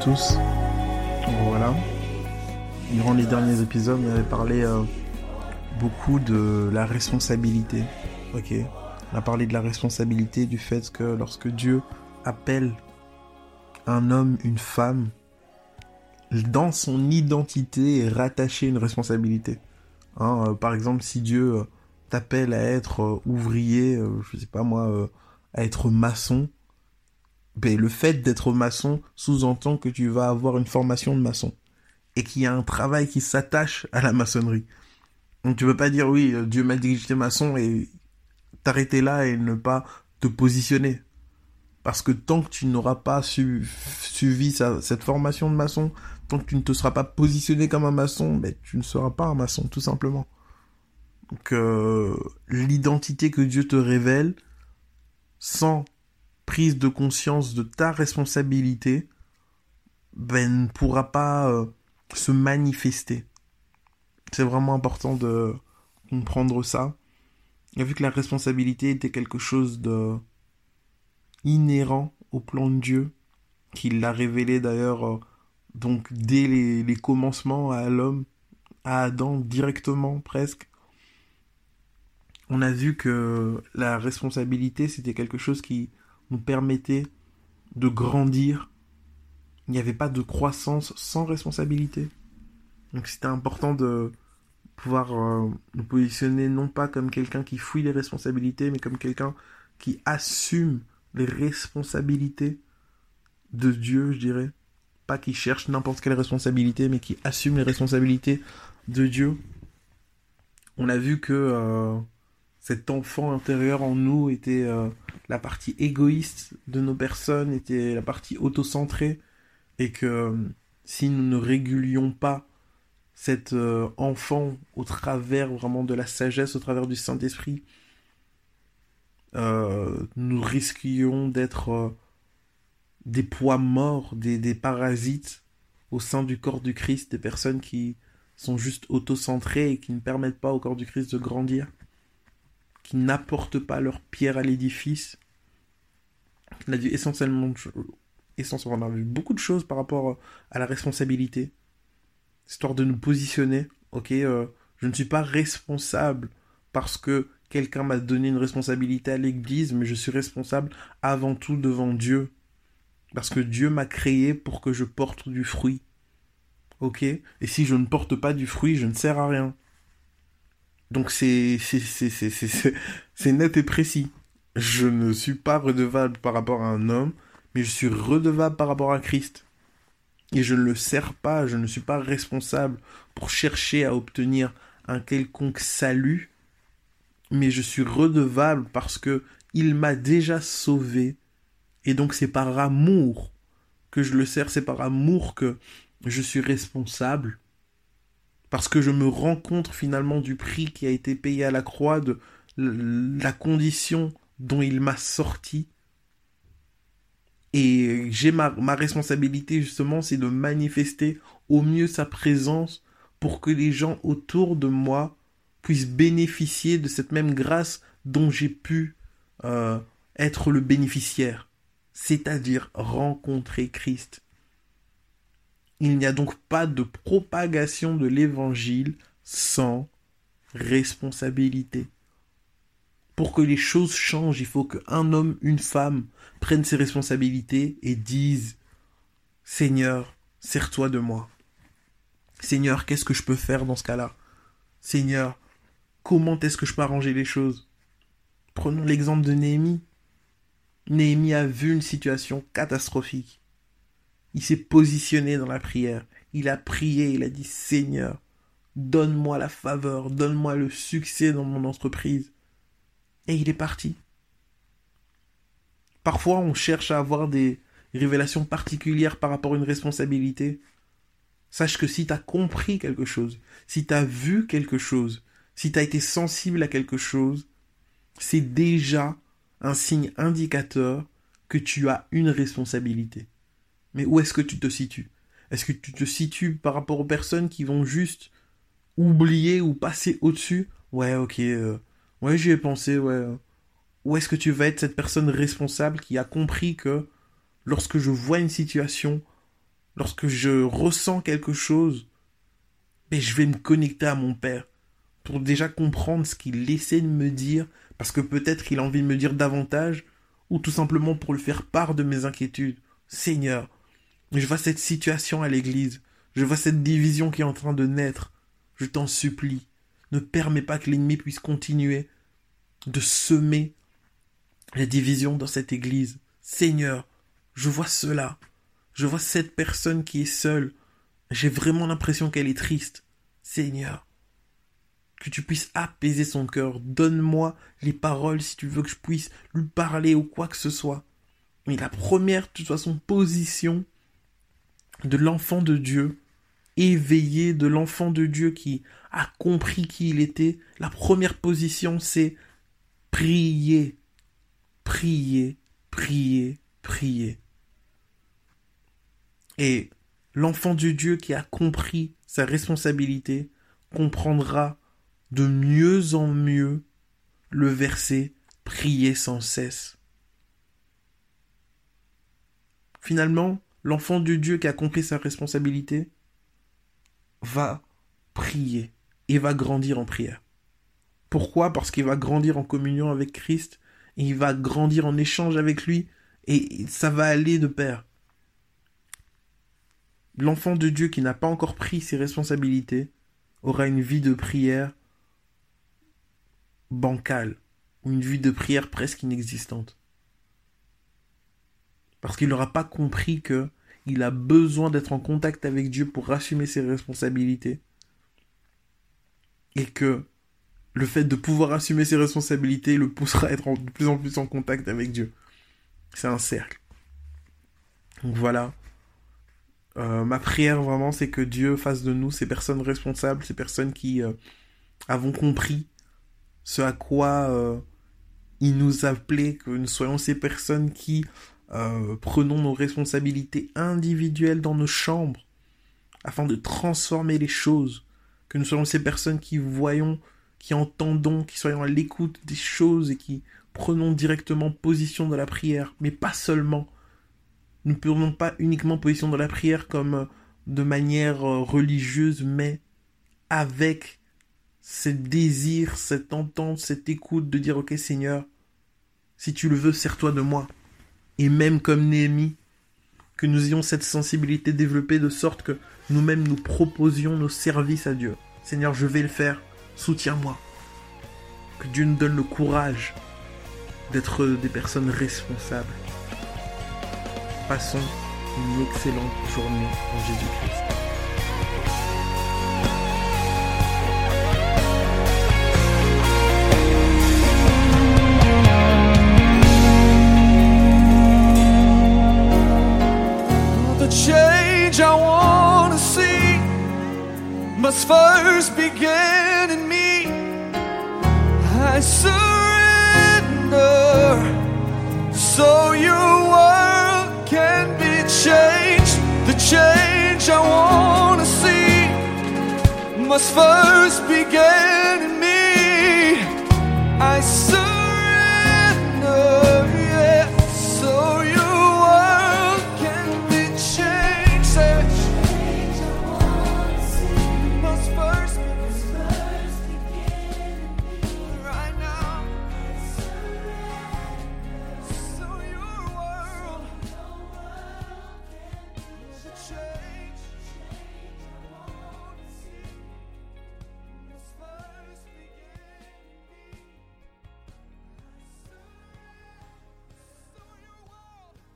Tous. Voilà. Durant les derniers épisodes, on avait parlé euh, beaucoup de la responsabilité. Ok. On a parlé de la responsabilité, du fait que lorsque Dieu appelle un homme, une femme, dans son identité est rattachée une responsabilité. Hein, euh, par exemple, si Dieu euh, t'appelle à être ouvrier, je sais pas moi, à être maçon, ben, le fait d'être maçon sous-entend que tu vas avoir une formation de maçon et qu'il y a un travail qui s'attache à la maçonnerie. Donc tu peux pas dire oui, euh, Dieu m'a dit que j'étais maçon et t'arrêter là et ne pas te positionner. Parce que tant que tu n'auras pas suivi cette formation de maçon, tant que tu ne te seras pas positionné comme un maçon, ben, tu ne seras pas un maçon, tout simplement. Donc euh, l'identité que Dieu te révèle, sans prise de conscience de ta responsabilité, ben, ne pourra pas euh, se manifester. C'est vraiment important de comprendre ça. Et vu que la responsabilité était quelque chose de inhérent au plan de Dieu, qu'il l'a révélé d'ailleurs euh, dès les commencements à l'homme, à Adam directement presque. On a vu que la responsabilité c'était quelque chose qui nous permettait de grandir. Il n'y avait pas de croissance sans responsabilité. Donc c'était important de pouvoir euh, nous positionner non pas comme quelqu'un qui fuit les responsabilités, mais comme quelqu'un qui assume les responsabilités de Dieu, je dirais. Pas qui cherche n'importe quelle responsabilité, mais qui assume les responsabilités de Dieu. On a vu que euh, cet enfant intérieur en nous était euh, la partie égoïste de nos personnes, était la partie autocentrée, et que euh, si nous ne régulions pas cet euh, enfant au travers vraiment de la sagesse, au travers du Saint-Esprit, nous risquions d'être des poids morts, des, des parasites au sein du corps du Christ, des personnes qui sont juste autocentrées et qui ne permettent pas au corps du Christ de grandir qui n'apportent pas leur pierre à l'édifice. On a vu essentiellement, essentiellement, on a vu beaucoup de choses par rapport à la responsabilité, histoire de nous positionner. Ok, euh, je ne suis pas responsable parce que quelqu'un m'a donné une responsabilité à l'église, mais je suis responsable avant tout devant Dieu. Parce que Dieu m'a créé pour que je porte du fruit. Ok? Et si je ne porte pas du fruit, je ne sers à rien. Donc c'est net et précis. Je ne suis pas redevable par rapport à un homme, mais je suis redevable par rapport à Christ. Et je ne le sers pas, je ne suis pas responsable pour chercher à obtenir un quelconque salut, mais je suis redevable parce que il m'a déjà sauvé. Et donc c'est par amour que je le sers, c'est par amour que je suis responsable parce que je me rends compte finalement du prix qui a été payé à la croix, de la condition dont il m'a sorti. Et j'ai ma, responsabilité justement, c'est de manifester au mieux sa présence pour que les gens autour de moi puissent bénéficier de cette même grâce dont j'ai pu euh, être le bénéficiaire, c'est-à-dire rencontrer Christ. Il n'y a donc pas de propagation de l'évangile sans responsabilité. Pour que les choses changent, il faut qu'un homme, une femme prennent ses responsabilités et disent Seigneur, sers-toi de moi. Seigneur, qu'est-ce que je peux faire dans ce cas-là? Seigneur, comment est-ce que je peux arranger les choses Prenons l'exemple de Néhémie. Néhémie a vu une situation catastrophique. Il s'est positionné dans la prière. Il a prié, il a dit Seigneur, donne-moi la faveur, donne-moi le succès dans mon entreprise. Et il est parti. Parfois, on cherche à avoir des révélations particulières par rapport à une responsabilité. Sache que si tu as compris quelque chose, si tu as vu quelque chose, si tu as été sensible à quelque chose, c'est déjà un signe indicateur que tu as une responsabilité. Mais où est-ce que tu te situes? Est-ce que tu te situes par rapport aux personnes qui vont juste oublier ou passer au-dessus? Ouais, ok, euh, ouais, j'y ai pensé, ouais. Ou est-ce que tu vas être cette personne responsable qui a compris que lorsque je vois une situation, lorsque je ressens quelque chose, je vais me connecter à mon Père pour déjà comprendre ce qu'il essaie de me dire, parce que peut-être il a envie de me dire davantage, ou tout simplement pour le faire part de mes inquiétudes. Seigneur, je vois cette situation à l'église, je vois cette division qui est en train de naître. Je t'en supplie, ne permets pas que l'ennemi puisse continuer de semer la division dans cette église. Seigneur, je vois cela. Je vois cette personne qui est seule. J'ai vraiment l'impression qu'elle est triste. Seigneur, que tu puisses apaiser son cœur. Donne-moi les paroles si tu veux que je puisse lui parler ou quoi que ce soit. Mais la première, de toute façon, position de l'enfant de Dieu, éveillé de l'enfant de Dieu qui a compris qui il était, la première position, c'est prier, prier, prier, prier. Et l'enfant de Dieu qui a compris sa responsabilité comprendra de mieux en mieux le verset prier sans cesse. Finalement, l'enfant de Dieu qui a compris sa responsabilité va prier et va grandir en prière. Pourquoi? Parce qu'il va grandir en communion avec Christ, et il va grandir en échange avec lui, et ça va aller de pair. L'enfant de Dieu qui n'a pas encore pris ses responsabilités aura une vie de prière bancale, une vie de prière presque inexistante. Parce qu'il n'aura pas compris que il a besoin d'être en contact avec Dieu pour assumer ses responsabilités. Et que le fait de pouvoir assumer ses responsabilités le poussera à être de plus en plus en contact avec Dieu. C'est un cercle. Donc voilà. Euh, ma prière vraiment, c'est que Dieu fasse de nous ces personnes responsables, ces personnes qui euh, avons compris ce à quoi euh, il nous appelait, que nous soyons ces personnes qui euh, prenons nos responsabilités individuelles dans nos chambres afin de transformer les choses, que nous soyons ces personnes qui voyons, qui entendons, qui soyons à l'écoute des choses et qui prenons directement position dans la prière, mais pas seulement. Nous ne prenons pas uniquement position dans la prière comme euh, de manière euh, religieuse, mais avec ce désir, cette entente, cette écoute de dire ok Seigneur, si tu le veux, sers-toi de moi et même comme Néhémie, que nous ayons cette sensibilité développée de sorte que nous-mêmes nous proposions nos services à Dieu. Seigneur, je vais le faire, soutiens-moi. Que Dieu nous donne le courage d'être des personnes responsables. Passons une excellente journée en Jésus-Christ. change I want to see must first begin in me. I surrender so your world can be changed. The change I want to see must first begin in me. I surrender.